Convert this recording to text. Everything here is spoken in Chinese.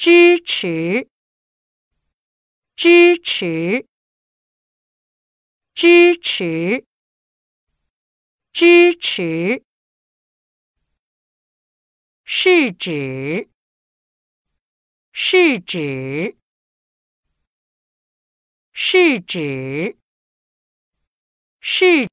支持。支持。支持。支持，是指。是指。是指。是。